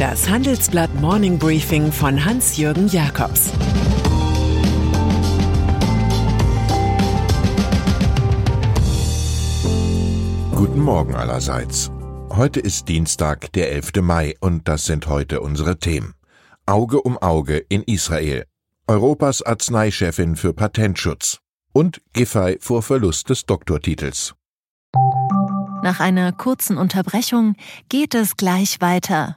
Das Handelsblatt Morning Briefing von Hans-Jürgen Jakobs Guten Morgen allerseits. Heute ist Dienstag, der 11. Mai, und das sind heute unsere Themen. Auge um Auge in Israel. Europas Arzneichefin für Patentschutz. Und Giffey vor Verlust des Doktortitels. Nach einer kurzen Unterbrechung geht es gleich weiter.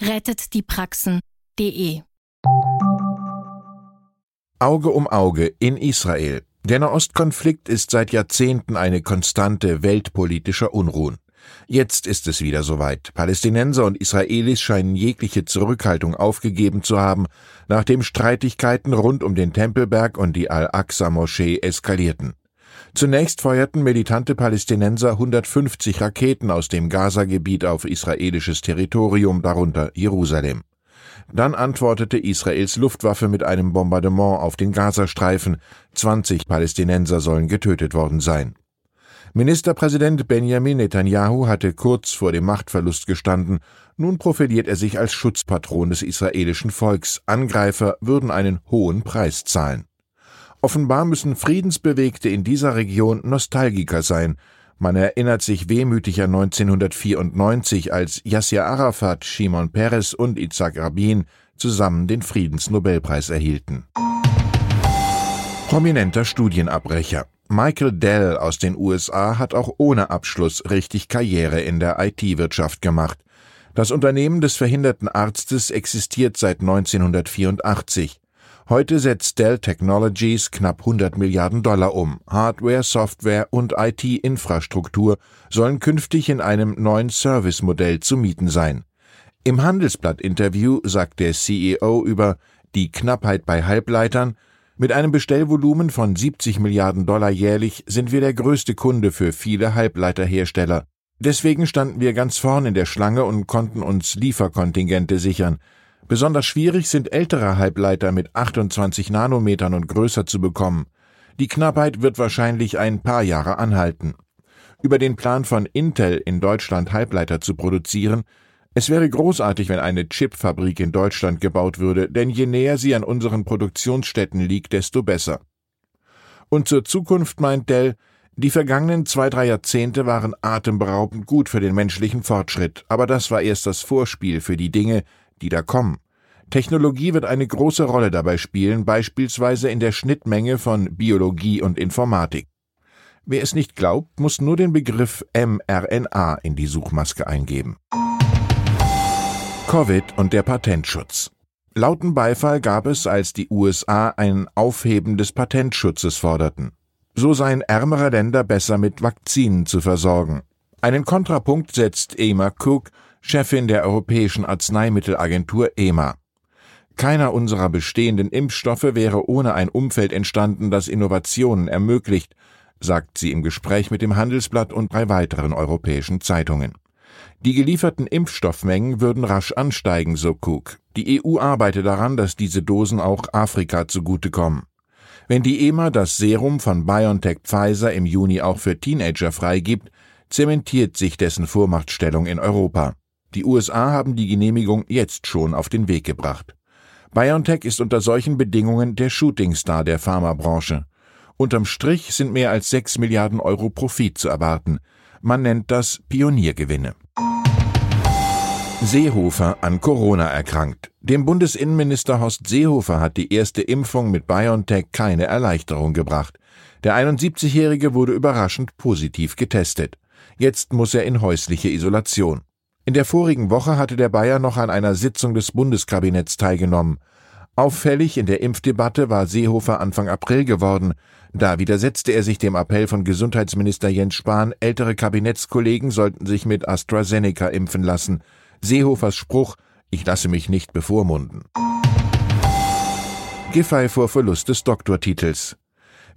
rettetdiepraxen.de. Auge um Auge in Israel. Der Nahostkonflikt ist seit Jahrzehnten eine Konstante weltpolitischer Unruhen. Jetzt ist es wieder soweit. Palästinenser und Israelis scheinen jegliche Zurückhaltung aufgegeben zu haben, nachdem Streitigkeiten rund um den Tempelberg und die Al-Aqsa-Moschee eskalierten. Zunächst feuerten militante Palästinenser 150 Raketen aus dem Gaza-Gebiet auf israelisches Territorium, darunter Jerusalem. Dann antwortete Israels Luftwaffe mit einem Bombardement auf den Gazastreifen. 20 Palästinenser sollen getötet worden sein. Ministerpräsident Benjamin Netanyahu hatte kurz vor dem Machtverlust gestanden. Nun profiliert er sich als Schutzpatron des israelischen Volks. Angreifer würden einen hohen Preis zahlen. Offenbar müssen Friedensbewegte in dieser Region Nostalgiker sein. Man erinnert sich wehmütig an 1994, als Yasser Arafat, Shimon Peres und Itzhak Rabin zusammen den Friedensnobelpreis erhielten. Prominenter Studienabbrecher. Michael Dell aus den USA hat auch ohne Abschluss richtig Karriere in der IT-Wirtschaft gemacht. Das Unternehmen des verhinderten Arztes existiert seit 1984. Heute setzt Dell Technologies knapp 100 Milliarden Dollar um. Hardware, Software und IT-Infrastruktur sollen künftig in einem neuen Service-Modell zu mieten sein. Im Handelsblatt-Interview sagt der CEO über die Knappheit bei Halbleitern, mit einem Bestellvolumen von 70 Milliarden Dollar jährlich sind wir der größte Kunde für viele Halbleiterhersteller. Deswegen standen wir ganz vorn in der Schlange und konnten uns Lieferkontingente sichern. Besonders schwierig sind ältere Halbleiter mit 28 Nanometern und größer zu bekommen. Die Knappheit wird wahrscheinlich ein paar Jahre anhalten. Über den Plan von Intel in Deutschland Halbleiter zu produzieren, es wäre großartig, wenn eine Chipfabrik in Deutschland gebaut würde, denn je näher sie an unseren Produktionsstätten liegt, desto besser. Und zur Zukunft meint Dell, die vergangenen zwei, drei Jahrzehnte waren atemberaubend gut für den menschlichen Fortschritt, aber das war erst das Vorspiel für die Dinge, die da kommen. Technologie wird eine große Rolle dabei spielen, beispielsweise in der Schnittmenge von Biologie und Informatik. Wer es nicht glaubt, muss nur den Begriff mRNA in die Suchmaske eingeben. Covid und der Patentschutz. Lauten Beifall gab es, als die USA ein Aufheben des Patentschutzes forderten. So seien ärmere Länder besser mit Vakzinen zu versorgen. Einen Kontrapunkt setzt Emma Cook, Chefin der Europäischen Arzneimittelagentur EMA. Keiner unserer bestehenden Impfstoffe wäre ohne ein Umfeld entstanden, das Innovationen ermöglicht, sagt sie im Gespräch mit dem Handelsblatt und drei weiteren europäischen Zeitungen. Die gelieferten Impfstoffmengen würden rasch ansteigen, so Cook. Die EU arbeite daran, dass diese Dosen auch Afrika zugutekommen. Wenn die EMA das Serum von BioNTech Pfizer im Juni auch für Teenager freigibt, zementiert sich dessen Vormachtstellung in Europa. Die USA haben die Genehmigung jetzt schon auf den Weg gebracht. BioNTech ist unter solchen Bedingungen der Shootingstar der Pharmabranche. Unterm Strich sind mehr als 6 Milliarden Euro Profit zu erwarten. Man nennt das Pioniergewinne. Seehofer an Corona erkrankt. Dem Bundesinnenminister Horst Seehofer hat die erste Impfung mit BioNTech keine Erleichterung gebracht. Der 71-Jährige wurde überraschend positiv getestet. Jetzt muss er in häusliche Isolation. In der vorigen Woche hatte der Bayer noch an einer Sitzung des Bundeskabinetts teilgenommen. Auffällig in der Impfdebatte war Seehofer Anfang April geworden. Da widersetzte er sich dem Appell von Gesundheitsminister Jens Spahn, ältere Kabinettskollegen sollten sich mit AstraZeneca impfen lassen. Seehofers Spruch Ich lasse mich nicht bevormunden. Giffey vor Verlust des Doktortitels.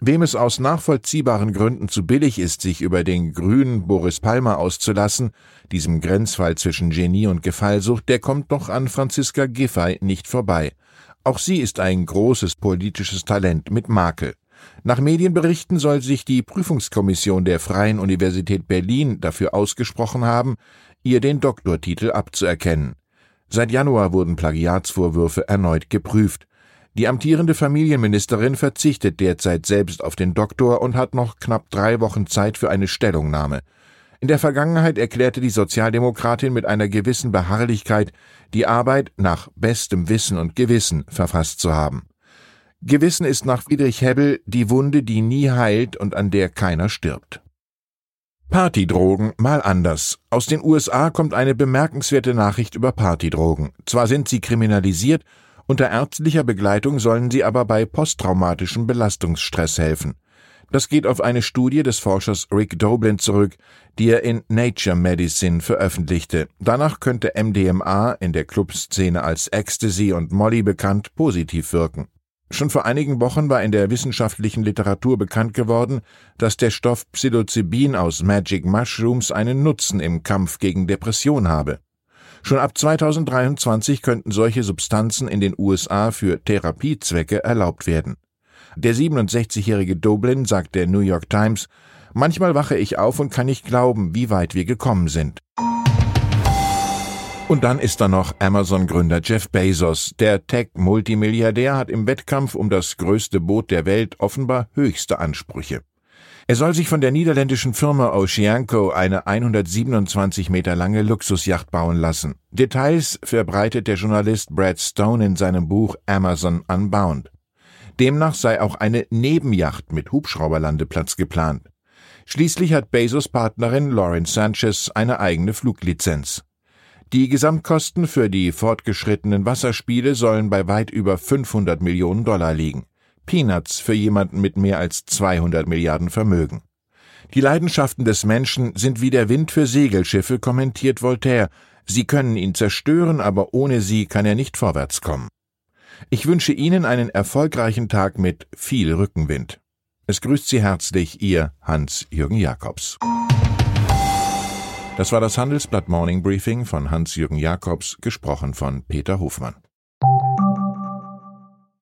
Wem es aus nachvollziehbaren Gründen zu billig ist, sich über den grünen Boris Palmer auszulassen, diesem Grenzfall zwischen Genie und Gefallsucht, der kommt doch an Franziska Giffey nicht vorbei. Auch sie ist ein großes politisches Talent mit Makel. Nach Medienberichten soll sich die Prüfungskommission der Freien Universität Berlin dafür ausgesprochen haben, ihr den Doktortitel abzuerkennen. Seit Januar wurden Plagiatsvorwürfe erneut geprüft. Die amtierende Familienministerin verzichtet derzeit selbst auf den Doktor und hat noch knapp drei Wochen Zeit für eine Stellungnahme. In der Vergangenheit erklärte die Sozialdemokratin mit einer gewissen Beharrlichkeit, die Arbeit nach bestem Wissen und Gewissen verfasst zu haben. Gewissen ist nach Friedrich Hebbel die Wunde, die nie heilt und an der keiner stirbt. Partydrogen mal anders. Aus den USA kommt eine bemerkenswerte Nachricht über Partydrogen. Zwar sind sie kriminalisiert, unter ärztlicher Begleitung sollen sie aber bei posttraumatischem Belastungsstress helfen. Das geht auf eine Studie des Forschers Rick Doblin zurück, die er in Nature Medicine veröffentlichte. Danach könnte MDMA, in der Clubszene als Ecstasy und Molly bekannt, positiv wirken. Schon vor einigen Wochen war in der wissenschaftlichen Literatur bekannt geworden, dass der Stoff Psilocybin aus Magic Mushrooms einen Nutzen im Kampf gegen Depression habe. Schon ab 2023 könnten solche Substanzen in den USA für Therapiezwecke erlaubt werden. Der 67-jährige Doblin sagt der New York Times, Manchmal wache ich auf und kann nicht glauben, wie weit wir gekommen sind. Und dann ist da noch Amazon-Gründer Jeff Bezos. Der Tech-Multimilliardär hat im Wettkampf um das größte Boot der Welt offenbar höchste Ansprüche. Er soll sich von der niederländischen Firma Oceanco eine 127 Meter lange Luxusjacht bauen lassen. Details verbreitet der Journalist Brad Stone in seinem Buch Amazon Unbound. Demnach sei auch eine Nebenjacht mit Hubschrauberlandeplatz geplant. Schließlich hat Bezos Partnerin Lauren Sanchez eine eigene Fluglizenz. Die Gesamtkosten für die fortgeschrittenen Wasserspiele sollen bei weit über 500 Millionen Dollar liegen. Peanuts für jemanden mit mehr als 200 Milliarden Vermögen. Die Leidenschaften des Menschen sind wie der Wind für Segelschiffe, kommentiert Voltaire. Sie können ihn zerstören, aber ohne sie kann er nicht vorwärts kommen. Ich wünsche Ihnen einen erfolgreichen Tag mit viel Rückenwind. Es grüßt Sie herzlich Ihr Hans-Jürgen Jakobs. Das war das Handelsblatt Morning Briefing von Hans-Jürgen Jakobs, gesprochen von Peter Hofmann.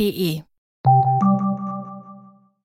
You.